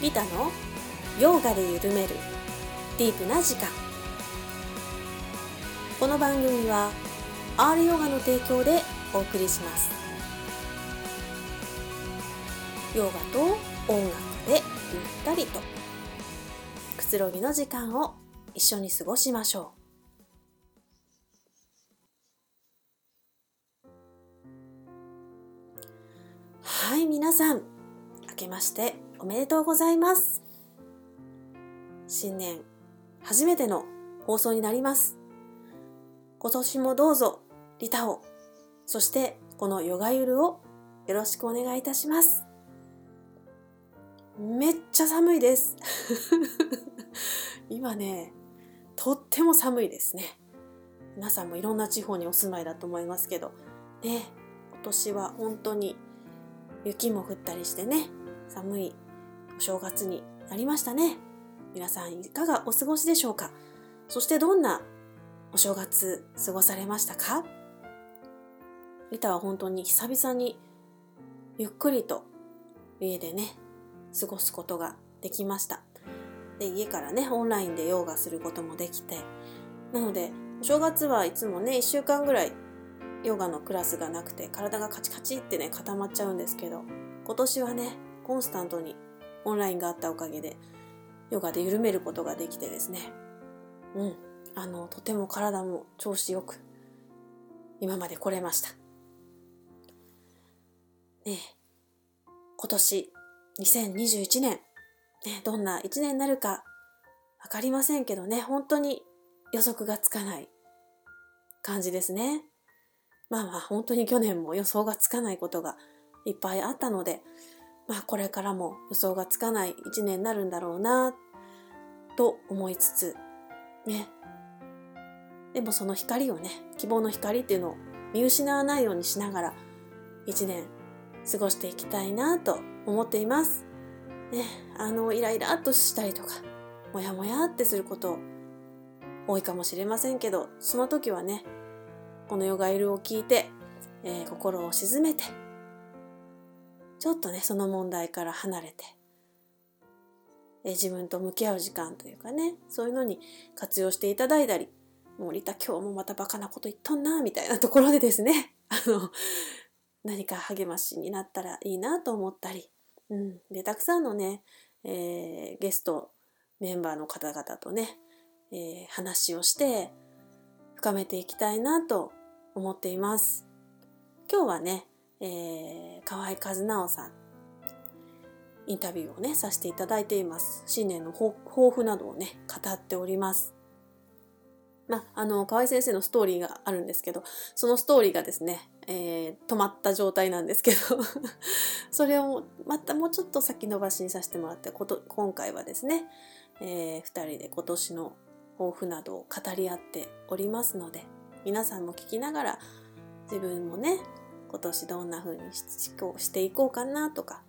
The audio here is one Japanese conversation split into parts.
リタのヨガで緩めるディープな時間。この番組は R ヨガの提供でお送りします。ヨガと音楽でゆったりと。くつろぎの時間を一緒に過ごしましょう。はい皆さん。明けまして。おめでとうございます。新年初めての放送になります。今年もどうぞリタをそしてこのヨガゆるをよろしくお願いいたします。めっちゃ寒いです。今ねとっても寒いですね。皆さんもいろんな地方にお住まいだと思いますけど。ね今年は本当に雪も降ったりしてね寒いお正月になりましたね。皆さんいかがお過ごしでしょうか？そしてどんなお正月過ごされましたか？リタは本当に久々にゆっくりと家でね過ごすことができました。で家からねオンラインでヨガすることもできて。なのでお正月はいつもね1週間ぐらいヨガのクラスがなくて体がカチカチってね固まっちゃうんですけど今年はねコンスタントにオンラインがあったおかげでヨガで緩めることができてですね。うん。あのとても体も調子よく今まで来れました。ね今年2021年、ね、どんな1年になるかわかりませんけどね。本当に予測がつかない感じですね。まあまあ本当に去年も予想がつかないことがいっぱいあったのでまあこれからも予想がつかない一年になるんだろうなと思いつつねでもその光をね希望の光っていうのを見失わないようにしながら一年過ごしていきたいなと思っています。ね、あのイライラっとしたりとかモヤモヤってすること多いかもしれませんけどその時はねこのヨガイルを聞いて、えー、心を静めてちょっとね、その問題から離れて、え自分と向き合う時間というかね、そういうのに活用していただいたり、もうリタ今日もまたバカなこと言っとんな、みたいなところでですね、あの、何か励ましになったらいいなと思ったり、うん。で、たくさんのね、えー、ゲスト、メンバーの方々とね、えー、話をして、深めていきたいなと思っています。今日はね、えー、河合和直さん、インタビューをね、させていただいています。新年の抱負などをね、語っております。まあ、あの、河合先生のストーリーがあるんですけど、そのストーリーがですね、えー、止まった状態なんですけど それをまたもうちょっと先延ばしにさせてもらって、こと今回はですね、えー、二人で今年の抱負などを語り合っておりますので、皆さんも聞きながら、自分もね、今年どんな風にしていこうかなとか、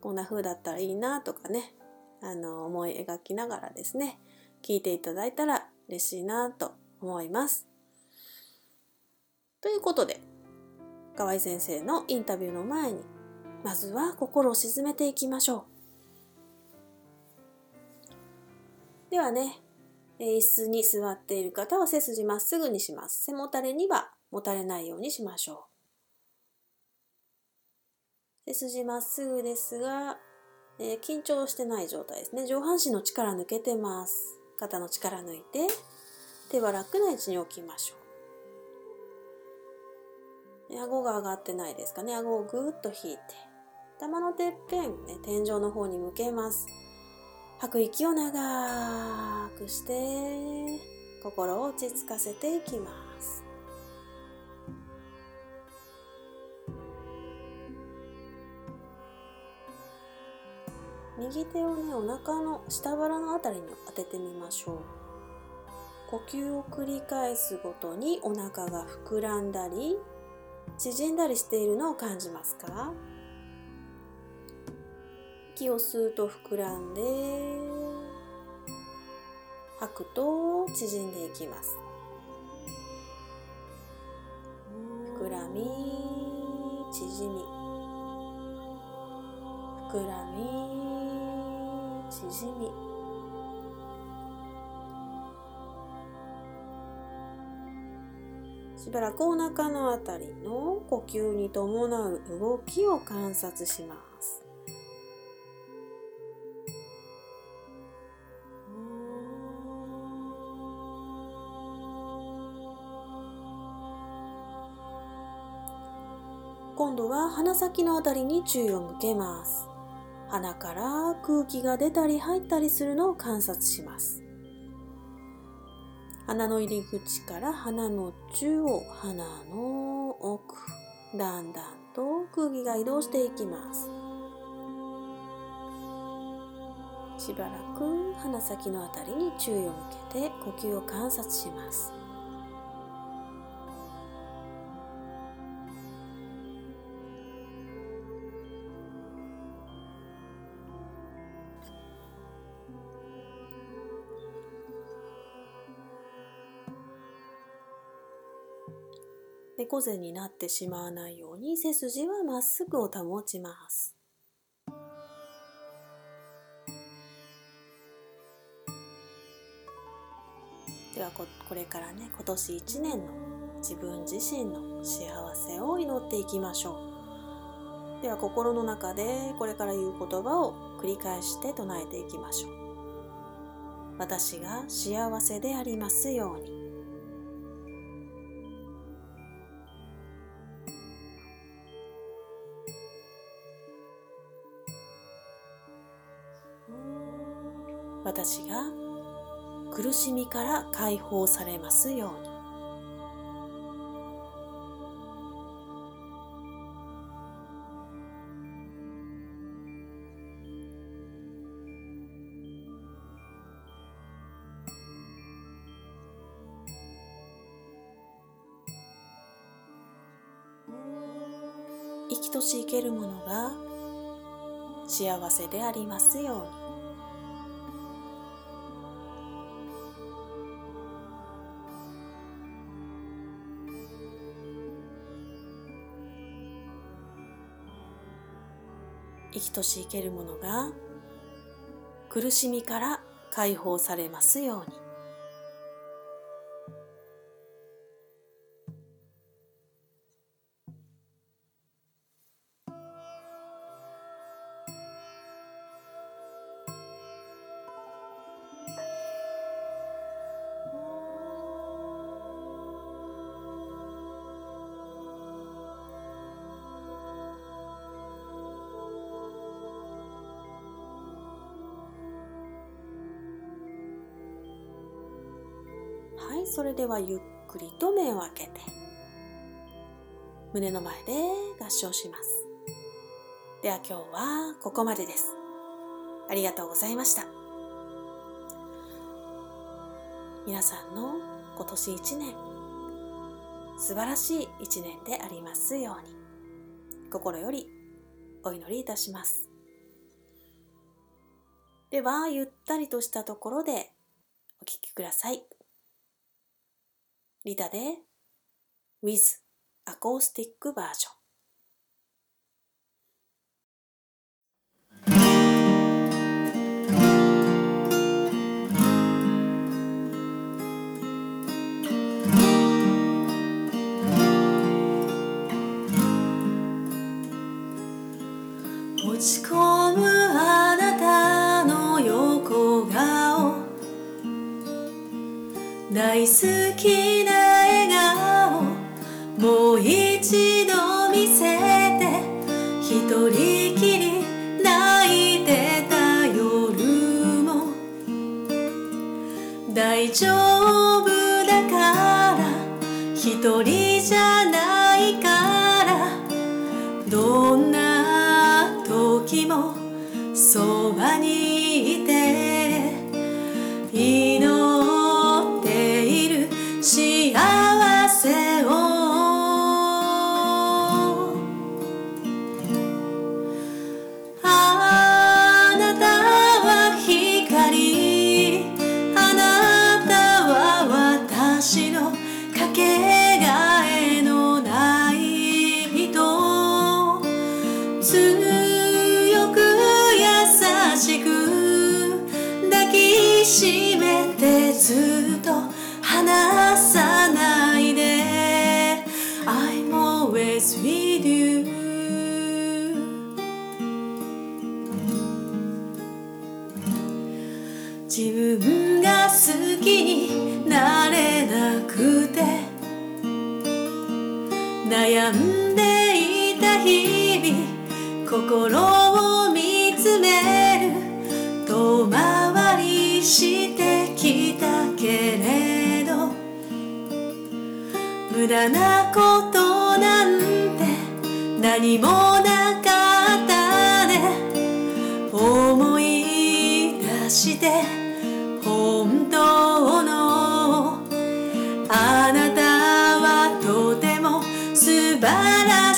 こんな風だったらいいなとかね、あの、思い描きながらですね、聞いていただいたら嬉しいなと思います。ということで、河合先生のインタビューの前に、まずは心を沈めていきましょう。ではね、椅子に座っている方は背筋まっすぐにします。背もたれにはもたれないようにしましょう。背筋まっすぐですが、えー、緊張してない状態ですね。上半身の力抜けてます。肩の力抜いて、手は楽な位置に置きましょう。顎が上がってないですかね。顎をぐーっと引いて、頭のてっぺん、ね、天井の方に向けます。吐く息を長くして、心を落ち着かせていきます。右手をねお腹の下腹のあたりに当ててみましょう。呼吸を繰り返すごとにお腹が膨らんだり縮んだりしているのを感じますか？息を吸うと膨らんで吐くと縮んでいきます。膨らみ縮み膨らみしばらくお腹のあたりの呼吸に伴う動きを観察します。今度は鼻先のあたりに注意を向けます。鼻から空気が出たり入ったりするのを観察します。鼻の入り口から鼻の中央鼻の奥だんだんと空気が移動していきます。しばらく鼻先のあたりに注意を向けて呼吸を観察します。猫背になってしまわないように背筋はまっすぐを保ちます。ではこれからね今年1年の自分自身の幸せを祈っていきましょう。では心の中でこれから言う言葉を繰り返して唱えていきましょう。私が幸せでありますように。苦しみから解放されますように。生きとし生けるものが幸せでありますように。生きとし生けるものが苦しみから解放されますように。それではゆっくりと目を開けて。胸の前で合掌します。では今日はここまでです。ありがとうございました。皆さんの今年一年素晴らしい一年でありますように心よりお祈りいたします。ではゆったりとしたところでお聴きください。リタで With アコースティックバージョン落ち込むあなたの横顔。大好き人きり泣いてた夜も。大丈夫だから一人じゃないから。どんな時もそばに素晴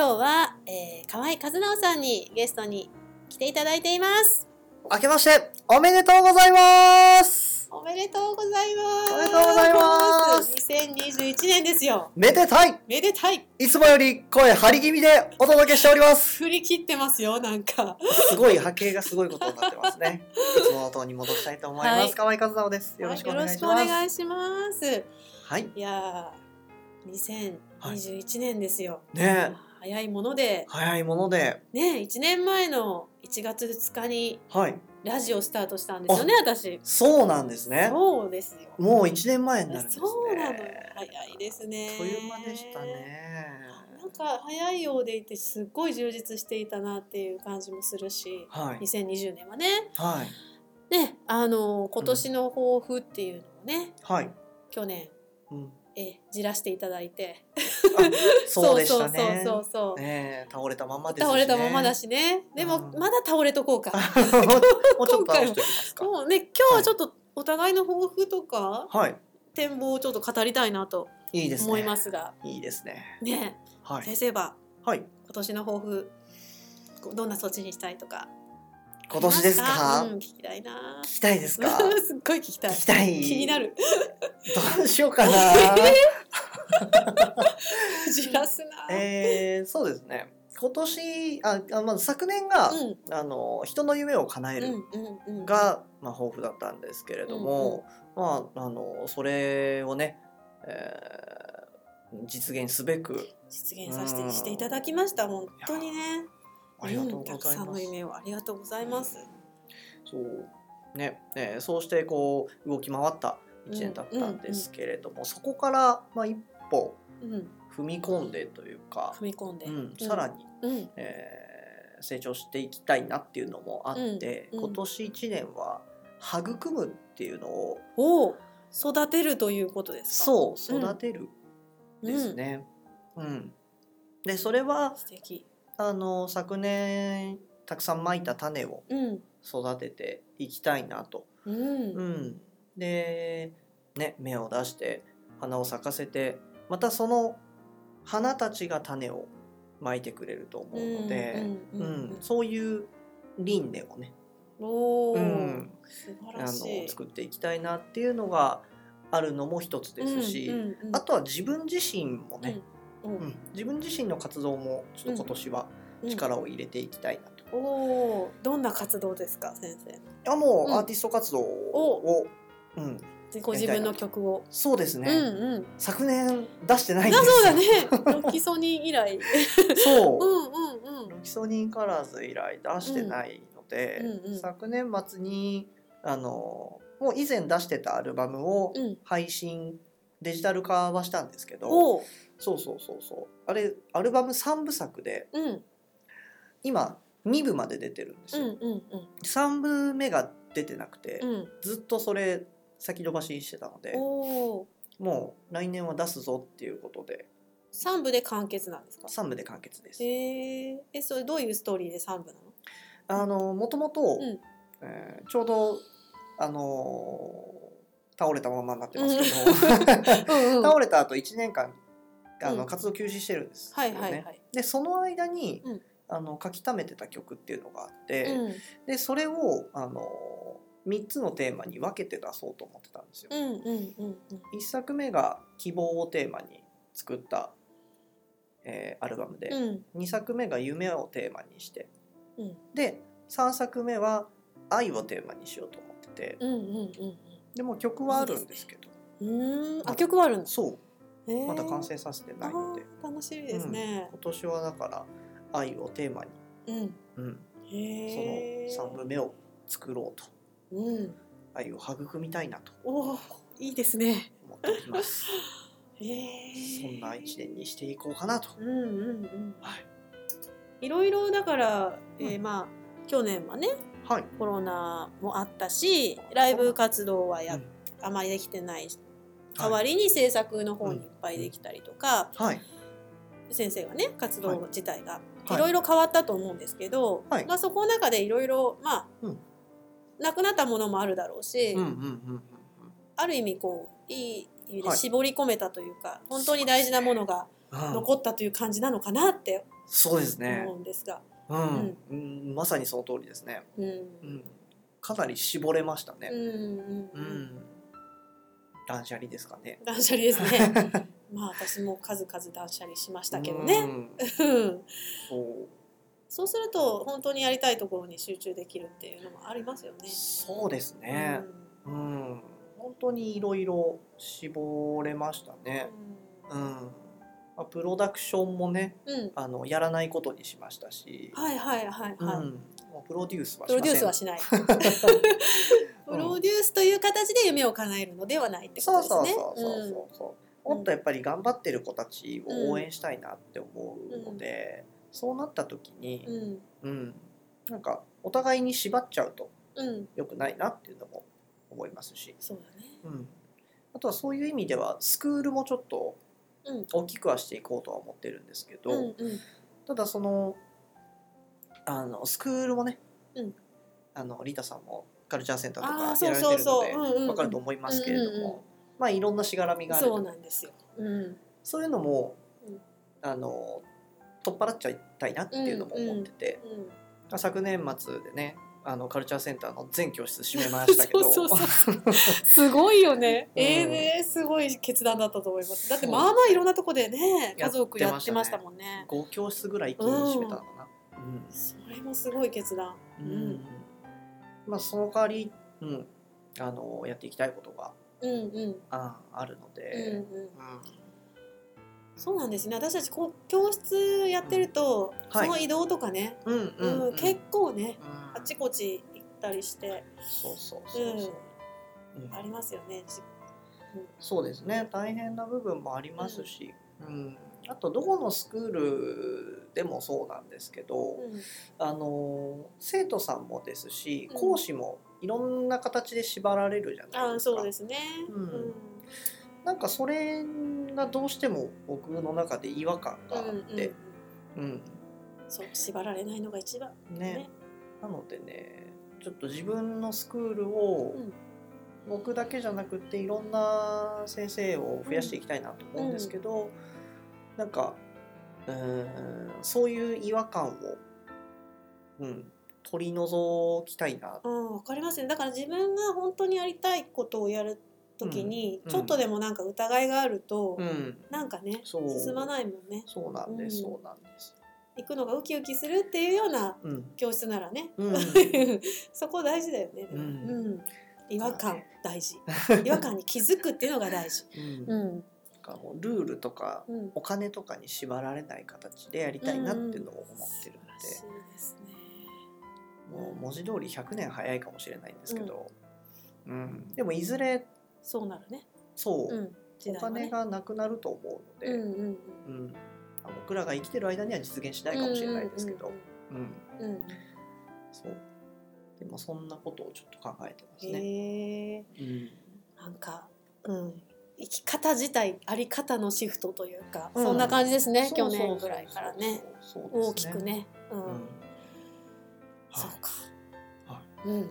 今日は、えー、河合和直さんにゲストに来ていただいています。明けましておめでとうございますおめでとうございます。おめでとうございます2021年ですよ。めでたいめでたい。いつもより声張り気味でお届けしております振り切ってますよ、なんか。すごい波形がすごいことになってますね。いつもの塔に戻したいと思います。はい河合和直です。よろしくお願いします。はいい。いやー、2021年ですよ。ねえ早いもので、早いもので、ね、1年前の1月2日にはい。ラジオスタートしたんですよね、私。そうなんですね。そうですよ。もう1年前になるんですね。そうなの。早いですね。という間でしたね。なんか早いようでいてすっごい充実していたなっていう感じもするし、はい。2020年はねはい。ねあの今年の抱負っていうのをね、はい。去年うん。えじらしていただいてそうでしたね。そうそうそうそう、ねえ倒れたままですしね。倒れたままだしねでもうんまだ倒れとこうか もうちょっと。もうね今日はちょっとお互いの抱負とかはい。展望をちょっと語りたいなと。思いますがいいですね。ねはい。先生ははい。今年の抱負どんな措置にしたいとか今年ですか？うん、聞きたいな。聞きたいですか？すっごい聞きたい。聞きたい。気になる。どうしようかな。じらすな、えー、そうですね。今年、あ、あまず昨年が、うん。あの、人の夢を叶えるうんうんうんが、まあ、抱負だったんですけれども、まあ、あの、それをね、えー実現すべく、実現させてうんしていただきました。本当にねありがとうごんたくざいます。さんの夢をありがとうございます。そう。ね、えーそうしてこう動き回った一年だったんですけれども、そこから、まあ、一歩うん踏み込んでというか、踏み込んで、うん、さらに、うん。えー成長していきたいなっていうのもあって、うんうん今年1年は育むっていうのを育てるということですか？そううん。育てるですね。うん。でそれは素敵あの昨年たくさんまいた種をうん。育てていきたいなと。うん、うん、で、ね、芽を出して花を咲かせてまたその花たちが種をまいてくれると思うので、そういう輪廻をね。うん。あの作っていきたいなっていうのがあるのも一つですし、あとは自分自身もね、うん。うん。自分自身の活動もちょっと今年は力を入れていきたいなと。おおどんな活動ですか先生いやもうん。うアーティスト活動を、うん、ご自分の曲を、そうですね、うんうん。昨年出してないんあですよ。そうだね。ロキソニン以来。そう。うんうんうん。ロキソニンカラーズ以来出してないので、うんうん。うん昨年末にあのもう以前出してたアルバムをうん。配信デジタル化はしたんですけど、そうそうそうそう。あれアルバム3部作でうん。今2部まで出てるんですよ、うんうん3部目が出てなくて、うん。ずっとそれ先延ばしにしてたのでもう来年は出すぞっていうことで。三部で完結なんですか？3部で完結です。えー、えそれどういうストーリーで三部なの？あのもともと、ん。えーちょうどあのー倒れたままになってますけど、うんうん 倒れた後1年間あの、うん活動休止してるんですよはね。いはいはい、でその間に、うん。あの書き溜めてた曲っていうのがあって、うん。でそれをあの3つのテーマに分けて出そうと思ってたんですよ。うんうんうん1作目が希望をテーマに作った、えーアルバムで、うん。2作目が夢をテーマにしてうん。で3作目は愛をテーマにしようと思っててうんうんうんでも曲はあるんですけど。うん。うんあ曲はあるんそうまだ完成させてないので。あー楽しみですね。今年はだから愛をテーマに、うん。うん、その3部目を作ろうと。うん。愛を育みたいなと。おおいいですね。思っております。へえそんな一年にしていこうかなと、うんうんうん。はい。いろいろだから、えーうん。まあ去年はねはい。コロナもあったしライブ活動はや、うん。あまりできてない代わりに制作の方にいっぱいできたりとか、はい。先生がね活動自体がはい。い。ろいろ変わったと思うんですけど、はい。まあ、そこの中でいろいろまあ、うん。なくなったものもあるだろうし、うんうんうんうんある意味こういい意味ではい。絞り込めたというか、本当に大事なものがうん残ったという感じなのかなってそうですね。思うんですが。うん、うん、まさにその通りですね、うん。うん、かなり絞れましたね。うん。うん断捨離ですかね断捨離ですね。まあ私も数々断捨離しましたけどね。うんうんそうそうすると本当にやりたいところに集中できるっていうのもありますよね。そうですね。うん、本当にいろいろ絞れましたね。うん、まあプロダクションもね、うん、うんあのやらないことにしましたし、はいはいはいうん、はい。もうプロデュースはプロ。デュースはしない。プロデュースという形で夢を叶えるのではないってことですね。そうそうそうそう。もっとやっぱり頑張ってる子たちを応援したいなって思うので、そうなった時にう、んうん、なんかお互いに縛っちゃうとうん良くないなっていうのも思いますし。そうだね。うん、あとはそういう意味ではスクールもちょっとうん大きくはしていこうとは思ってるんですけど、うんうんただそのあのスクールもね、うん。あのリタさんもカルチャーセンターとかそうそうやられてるので分かると思いますけれども、まあいろんなしがらみがある。そうとなんですよ。うん。そういうのも、うん。あの取っ払っちゃいたいなっていうのも思ってて、うん昨年末でねあのカルチャーセンターの全教室閉めましたけど。そうそうそう。すごいよね。うん。ええね、すごい決断だったと思います。だってまあまあいろんなとこでね、家族やってましたもんね。5教室ぐらい一気に閉めたのかな。うんそれもすごい決断。うん。まあその代わり、うん、あのやっていきたいことがうんうん。ああるのうんで、うん。うん。そうなんですね。私たちこう教室やってると、はい。その移動とかね、うんううん。んうん結構ね、うん。あちこち行ったりして。そうそうそうそう、うん。ありますよね。じそうですね。大変な部分もありますし、うんあとどこのスクールでもそうなんですけど、うん。あの生徒さんもですしうん。講師もいろんな形で縛られるじゃないあですか。そうですね。うん。なんかそれがどうしても僕の中で違和感があうんって、うん。そう縛られないのが一番。ね。ね。なのでねちょっと自分のスクールをうん。僕だけじゃなくっていろんな先生を増やしていきたいなと思うんですけど、なんかうーんそういう違和感を、うん、取り除きたいな。うん、わかりますね。だから自分が本当にやりたいことをやるときに、うんちょっとでもなんか疑いがあると、うん、なんかね、進まないもんね。そうなんです、うんそうなんです。行くのがウキウキするっていうようなうん、教室ならね、うん そこ大事だよね。うんうん違和感大事。違和感に気づくっていうのが大事。うんうん。かもうルールとかうん。お金とかに縛られない形でやりたいなっていうのを思ってるので。すね。で、もう文字通り100年早いかもしれないんですけど、うん。でもいずれそうなるね。そう、うん。時お金がなくなると思うので、うんうんうん。うん。あ僕らが生きてる間には実現しないかもしれないですけど、うんうんうん。うん。そう。でもそんなことをちょっと考えてますね。なんか、うん、生き方自体あり方のシフトというか、うん。そんな感じですね去年ぐらいからね。大きくね、うん。うん。そうか、はうん、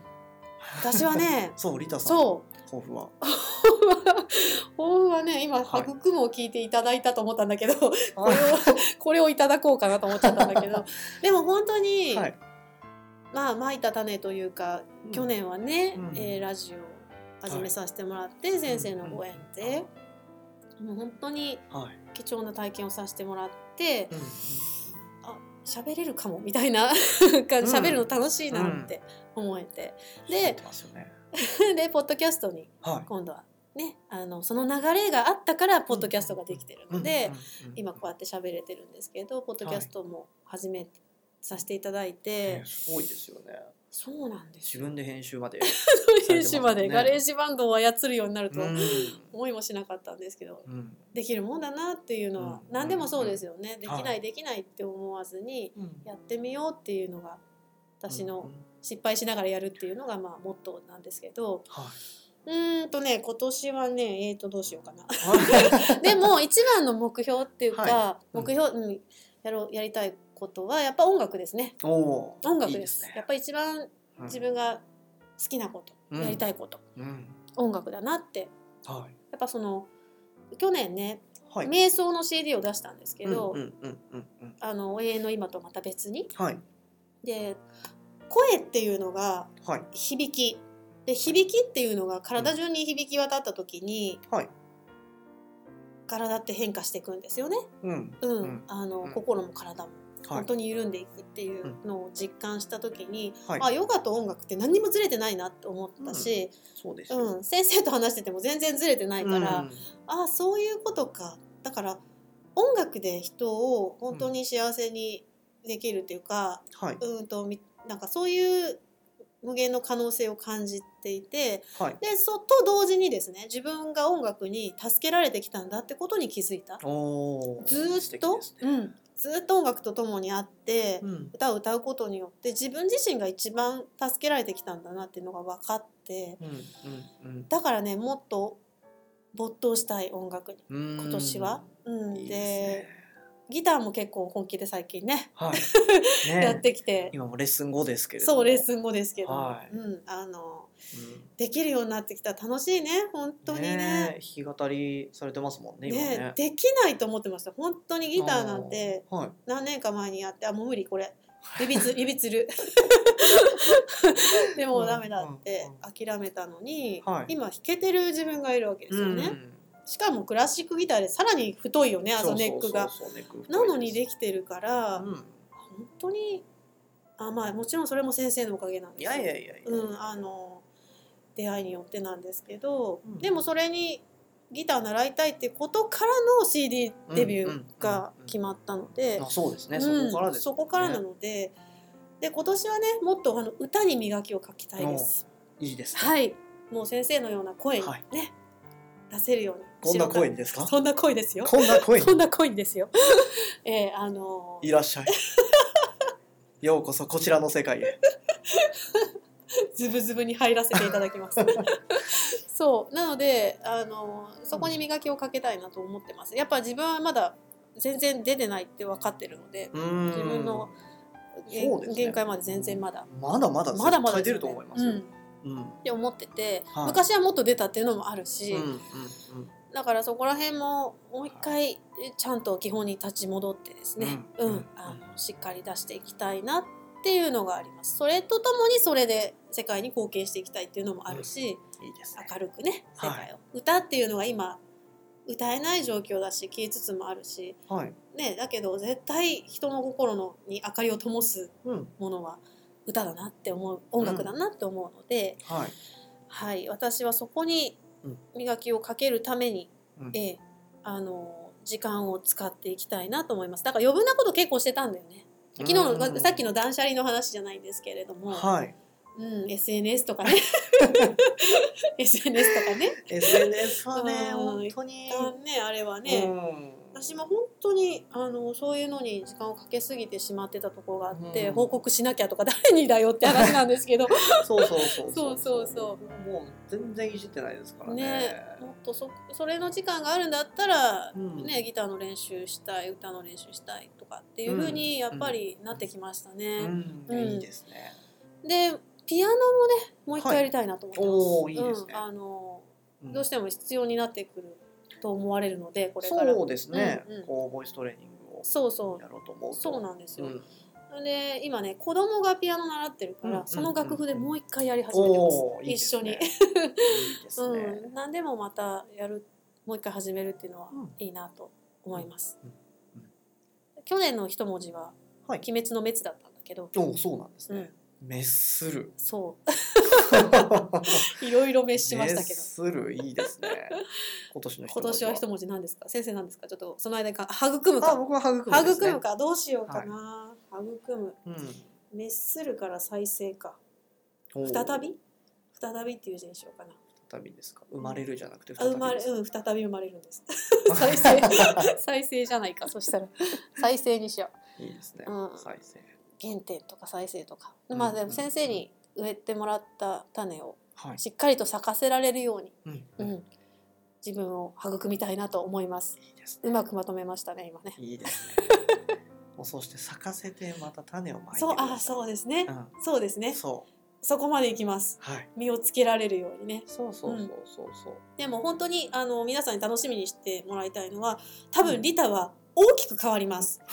私はね そうリタさん。そう。抱負は。抱負はね今はい。育むを聞いていただいたと思ったんだけど、これを これをいただこうかなと思っちゃったんだけど。でも本当に、はい。まあまいた種というか去年はね、うん。えーラジオ始めさせてもらって、先生のご縁で、もう本当にはい。貴重な体験をさせてもらってうん喋れるかもみたいな喋るの楽しいなって思えて、で知ってますよね。でポッドキャストにはい。今度はねあのその流れがあったからポッドキャストができてるので、うんうんうん。今こうやって喋れてるんですけどポッドキャストも始めさせていただいて、ねすごいですよねそうなんですよ。自分で編集まで。編集まで。ガレージバンドを操るようになるとうん。思いもしなかったんですけど、うん。できるもんだなっていうのは、うん。何でもそうですよね、できなはいいできないって思わずにうんやってみようっていうのが私のうんうん。失敗しながらやるっていうのがまあモットーなんですけどはうーんとね今年はねえー、とどうしようかな。い。でも一番の目標っていうか、はうん目標、うん、やろうやりたいことはやっぱ音楽ですね。音楽です。すね。やっぱ一番うん自分が好きなこと、うん。やりたいこと。うん。音楽だなって。はい。やっぱその去年ねはい。瞑想の CD を出したんですけど、永遠の今とまた別に。はい。で声っていうのがはい。響き。で響きっていうのが体中に響き渡った時に、はい。体って変化していくんですよね、うん。うん。うん。あのうん。心も体も。はい本当に緩んでいくっていうのを実感した時に、はい。あヨガと音楽って何にもずれてないなって思ったし、そうん。先生と話してても全然ずれてないから、うん。あそういうことか。だから音楽で人を本当に幸せにできるっていうか、はい。うんとみなんかそういう無限の可能性を感じていてはい。でそと同時にですね自分が音楽に助けられてきたんだってことに気づいた。ずーっと、うん、ずーっと音楽と共にあって、うん。歌を歌うことによって自分自身が一番助けられてきたんだなっていうのが分かってうんうんだからねもっと没頭したい音楽にうん。今年は。うん、でね。ギターも結構本気で最近ねはい。ね。やってきて。今もレッスン後ですけれども。そうレッスン後ですけど、はい。うん、あのうんできるようになってきたら楽しいね本当にね。弾き語りされてますもんね今ね。ねできないと思ってました。本当にギターなんて。何年か前にやってあもう無理これ。指つ指つる。でもうダメだって諦めたのに、はい。今弾けてる自分がいるわけですよね、うんしかもクラシックギターでさらに太いよねあのネックが。なのにできてるから、うん。本当にあまあもちろんそれも先生のおかげなんですよ。いやいやいやいや。うん、あの出会いによってなんですけど、うん。でもそれにギター習いたいってことからの CD デビューが決まったのであそうですね。うんそこからですそこからなのでで今年はねもっとあの歌に磨きをかきたいです。いいですね。はい。もう先生のような声にね、はい。出出せるようにこんな声ですか？そんな声ですよ。こんな声に？そんな声にですよ。えー、あのー。いらっしゃい。ようこそこちらの世界へ ズブズブに入らせていただきます。そう。なのであのそこに磨きをかけたいなと思ってます。やっぱ自分はまだ全然出てないって分かってるので、自分のね。限界まで全然まだ。まだまだまだまだ出ると思いますよ、うんっうん。て思ってて、はい。昔はもっと出たっていうのもあるし、うんうんうん。だからそこら辺ももう一回ちゃんと基本に立ち戻ってですね、ううんんあのしっかり出していきたいなっていうのがあります。それとともにそれで世界に貢献していきたいっていうのもあるし、いいですね。明るくね世はい。界を、歌っていうのが今歌えない状況だし消えつつもあるし、はい。ね、だけど絶対人の心のに明かりを灯すうん。ものは歌だなって思う音楽だなって思うので、はい。はい、私はそこに磨きをかけるために、うん。ええあの時間を使っていきたいなと思います。だから余分なこと結構してたんだよね昨日の、うんさっきの断捨離の話じゃないんですけれども、はい。うん、SNS とかね。SNS とかね。SNS はねうん。本当に。ねあれはね、うん私も本当にあのそういうのに時間をかけすぎてしまってたところがあって、うん。報告しなきゃとか誰にだよって話なんですけど。そうそうそうそう。そうそうもう全然いじってないですからね。ねもっとそそれの時間があるんだったら、うん。ね、ギターの練習したい歌の練習したいとかっていう風にやっぱりなってきましたうね。ん。うん。いいですね。でピアノもねもう一回やりたいなと思ってます。おーいいですね。うん、あのうん。どうしても必要になってくると思われるのでこれから。そうですね。うんうん。こうボイストレーニングをそうそう。やろうと思うと。そうなんですよ。うん。で今ね子供がピアノ習ってるから、うんその楽譜でもう一回やり始めてます、おーいいです一緒に。ね。いいですね。うん、何でもまたやるもう一回始めるっていうのはうん。いいなと思います、うん。うん。去年の一文字は「はい。鬼滅の滅」だったんだけど、おそうなんですね。うん、滅する。そう いろいろ滅しましたけど。滅するいいですね。今年の今年は一文文字何ですか？先生何ですか？ちょっとその間にか育むあか僕は育むね。育むか。どうしようかな、育む。うん。滅するから再生か。再び？再びっていう字にしようかな。再びですか？生まれるじゃなくてあ生まれうん再び生まれるんです。再生再生じゃないかそしたら。再生にしよう。いいですね。うん。再生。原点とか再生とか、うんまあでも先生に植えてもらった種をはい。しっかりと咲かせられるように、うん。うん、自分を育みたいなと思います。ね。うまくまとめましたね今ね。いいですね。そして咲かせてまた種をまいてあそうですね、うん。そうですね。そう。そこまでいきます。はい。実をつけられるようにね。そうそうそうそうそう。でも本当にあの皆さんに楽しみにしてもらいたいのは多分リタは大きく変わります。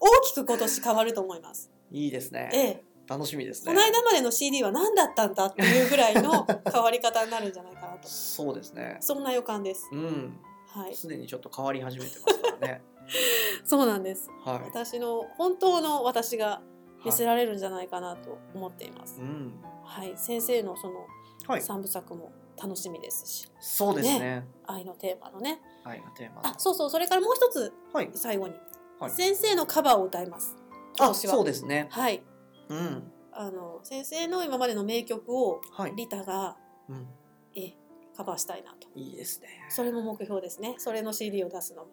大きく今年変わると思います。いいですね。ええ楽しみですね。この間までの CD は何だったんだっていうぐらいの 変わり方になるんじゃないかなと。そうですね。そんな予感です。うん。はい。すでにちょっと変わり始めてますからね。そうなんです。はい。私の本当の私が見せはいられるんじゃないかなと思っています。うん。はい。先生のそのはい。三部作も楽しみですし。そうですね。愛のテーマのね。愛のテーマあそうそう。それからもう一つはい。最後に、はい。先生のカバーを歌います。今あそうですね。はいうん。あの先生の今までの名曲をはい。リタがうん。えカバーしたいなと。いいですね。それも目標ですね。それの CD を出すのも。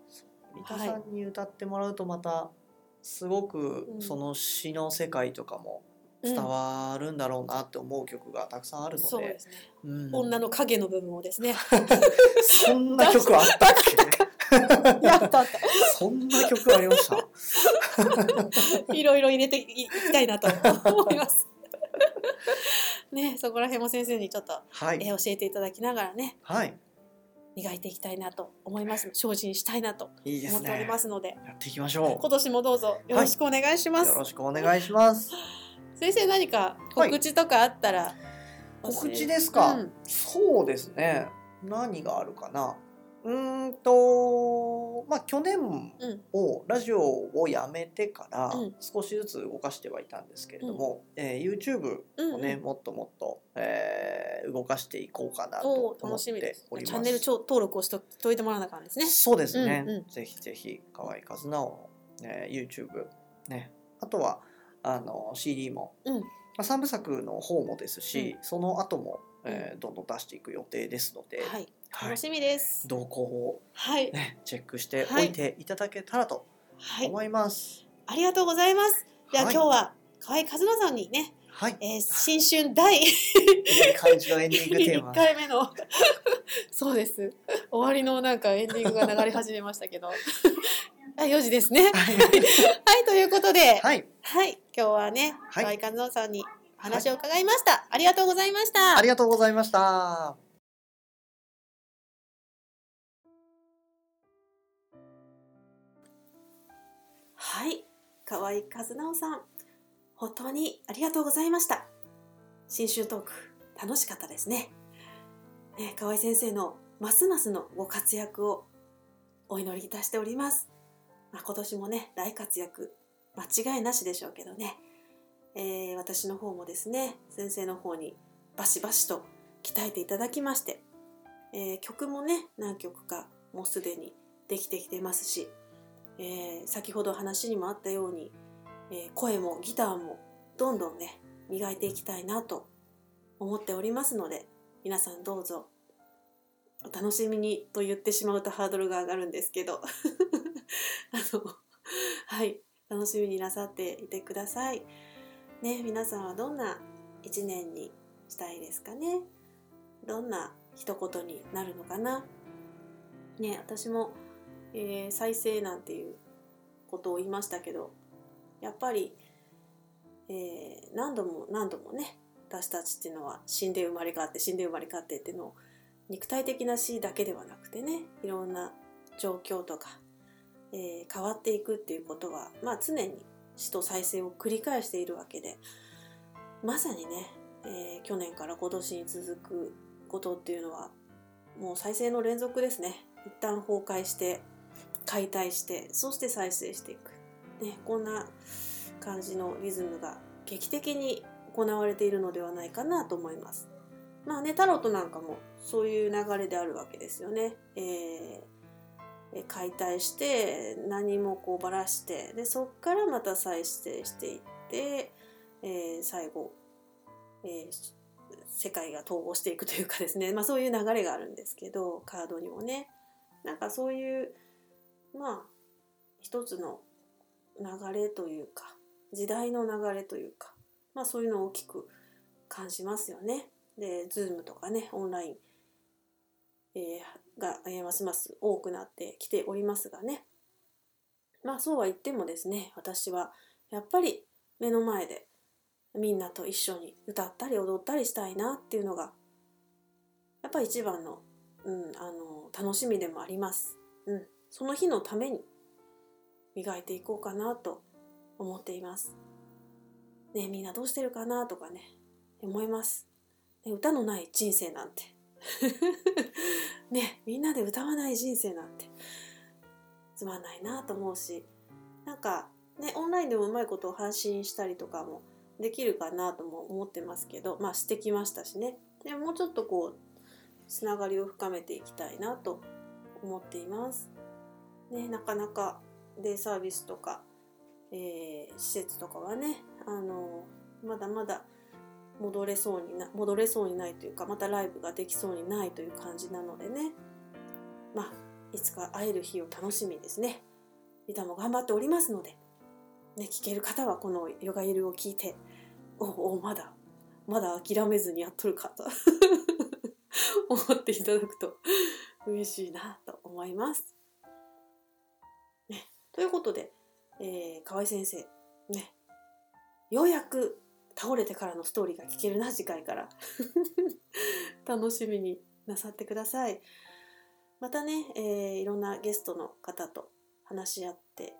三田さんに歌ってもらうとまたすごくうん。その詩の世界とかも伝わるんだろうなって思う曲がたくさんあるので。そうですね、うん。女の影の部分をですね。そんな曲あったっけ？やったそんな曲ありました？た いろいろ入れていいきたいなと思います。ねそこら辺も先生にちょっと、はい。えー教えていただきながらね。はい。磨いていきたいなと思います。精進したいなといいです思っておりねますので。やっていきましょ今年もどうぞよろしくお願いします、うよろしくお願いします先生何か告知とかあったら、告知ですか、うん。そうですね。何があるかな？うーんとまあ去年うん。をラジオをやめてからうん。少しずつ動かしてはいたんですけれども、えー YouTube うんをね、うんもっともっと、えー動かしていこうかなとお思っー楽しみでております。すチャンネル登録をしとといてもらわなあかんですね。そうですね、うんうん。ぜひぜひ河合和直の、えー YouTube ね。あとはあの CD も、うん。まあ、3部作の方もですし、その後もえーどんどん出していく予定ですので、はい、はい。楽しみです。動向を、はい、ね、チェックしておいていただけたらとはい、思います。ありがとうございます。じゃあ、はい。今日は河合和乃さんにね、はい、えー新春第いい感じのエンディングテーマ。1。回目の。そうです。終わりのなんかエンディングが流れ始めましたけどあ4時ですね。はい。はいということで。はい、はい、今日はねはい。河合和乃さんにお話を伺いました、ありがとうございました。ありがとうございました。はい。河合和直さん本当にありがとうございました。新春トーク楽しかったですね。ね河合先生のますますのご活躍をお祈りいたしております、まあ、今年もね大活躍間違いなしでしょうけどね、えー私の方もですね先生の方にバシバシと鍛えていただきまして、えー曲もね何曲かもうすでにできてきてますしえー先ほど話にもあったように、え声もギターもどんどんね磨いていきたいなと思っておりますので皆さんどうぞお楽しみにと言ってしまうとハードルが上がるんですけど。あのはい楽しみになさっていてください。ね皆さんはどんな一年にしたいですかね？どんな一言になるのかな？ね私もえー再生なんていうことを言いましたけどやっぱり、えー何度も何度もね私たちっていうのは死んで生まれ変わって死んで生まれ変わってっていうのを肉体的な死だけではなくてねいろんな状況とか、えー変わっていくっていうことは、まあ、常に死と再生を繰り返しているわけでまさにね、えー去年から今年に続くことっていうのはもう再生の連続ですね一旦崩壊して解体してそして再生していく、ね、こんな感じのリズムが劇的に行われているのではないかなと思います。まあねタロットなんかもそういう流れであるわけですよね。えー解体して何もこうばらしてでそっからまた再生していって、えー最後、えー世界が統合していくというかですね、まあ、そういう流れがあるんですけどカードにもねなんかそういうまあ一つの流れというか時代の流れというかまあそういうのを大きく感じますよね。で Zoom とかねオンライン、えーが、えますます多くなってきておりますがねまあそうは言ってもですね私はやっぱり目の前でみんなと一緒に歌ったり踊ったりしたいなっていうのがやっぱ一番の,、うん、あの楽しみでもあります。うん、その日のために磨いていこうかなと思っています。ねみんなどうしてるかなとかね思います。ね、歌のない人生なんて ねみんなで歌わない人生なんてつまんないなと思うしなんかねオンラインでもうまいことを配信したりとかもできるかなとも思ってますけどまあしてきましたしねでもうちょっとこうつながりを深めていきたいなと思っています。ね、なかなかデイサービスとか、えー施設とかはねあのまだまだ戻れそうにな戻れそうにないというかまたライブができそうにないという感じなのでね。まあいつか会える日を楽しみですね。リタも頑張っておりますので、ね、聞ける方はこのヨガイルを聞いておおまだまだ諦めずにやっとるかと。思っていただくと嬉しいなと思います。ね、ということで、えー、河合先生ねようやく倒れてからのストーリーが聞けるな次回から。楽しみになさってください。またね、えーいろんなゲストの方と話し合って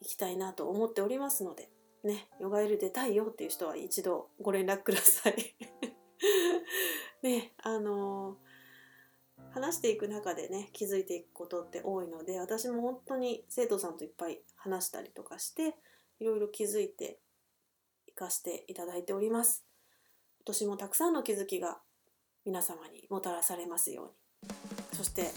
いきたいなと思っておりますのでねヨガエル出たいよっていう人は一度ご連絡ください。ねあのー話していく中でね気づいていくことって多いので私も本当に生徒さんといっぱい話したりとかしていろいろ気づいて生かしていただいております。今年もたくさんの気づきが皆様にもたらされますように。そして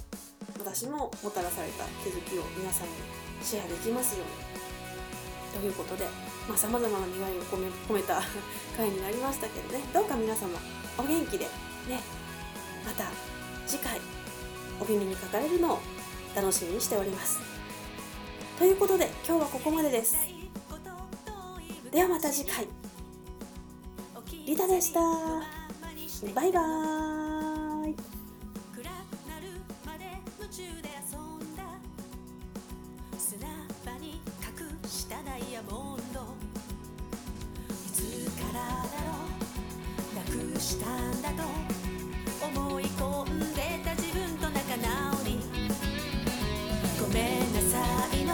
私ももたらされた気づきを皆さんにシェアできますように。ということでさまざ、まな願いを込め込めた 回になりましたけどね。どうか皆様お元気でね。また次回お耳にかかれるのを楽しみにしております。ということで今日はここまでです。ではまた次回。リタでした。バイバーイ。暗くなるまで夢中で遊んだ。砂場に隠したダイヤモンド。いつからだろう。なくしたんだと。思い込んでた自分と仲直り。ごめんなさいの。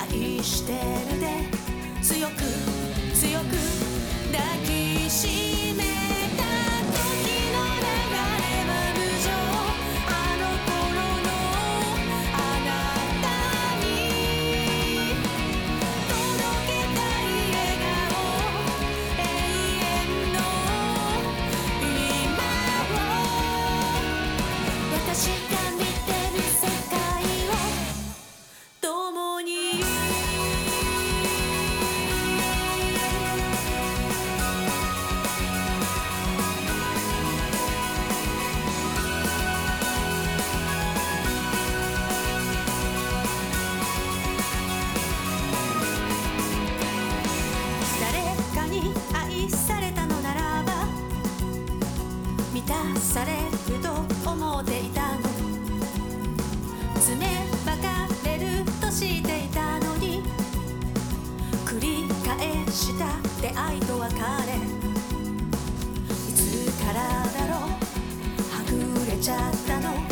愛してるで。れると思っていたの爪ばかれるとしていたのに繰り返した出会いと別れいつからだろうはぐれちゃったの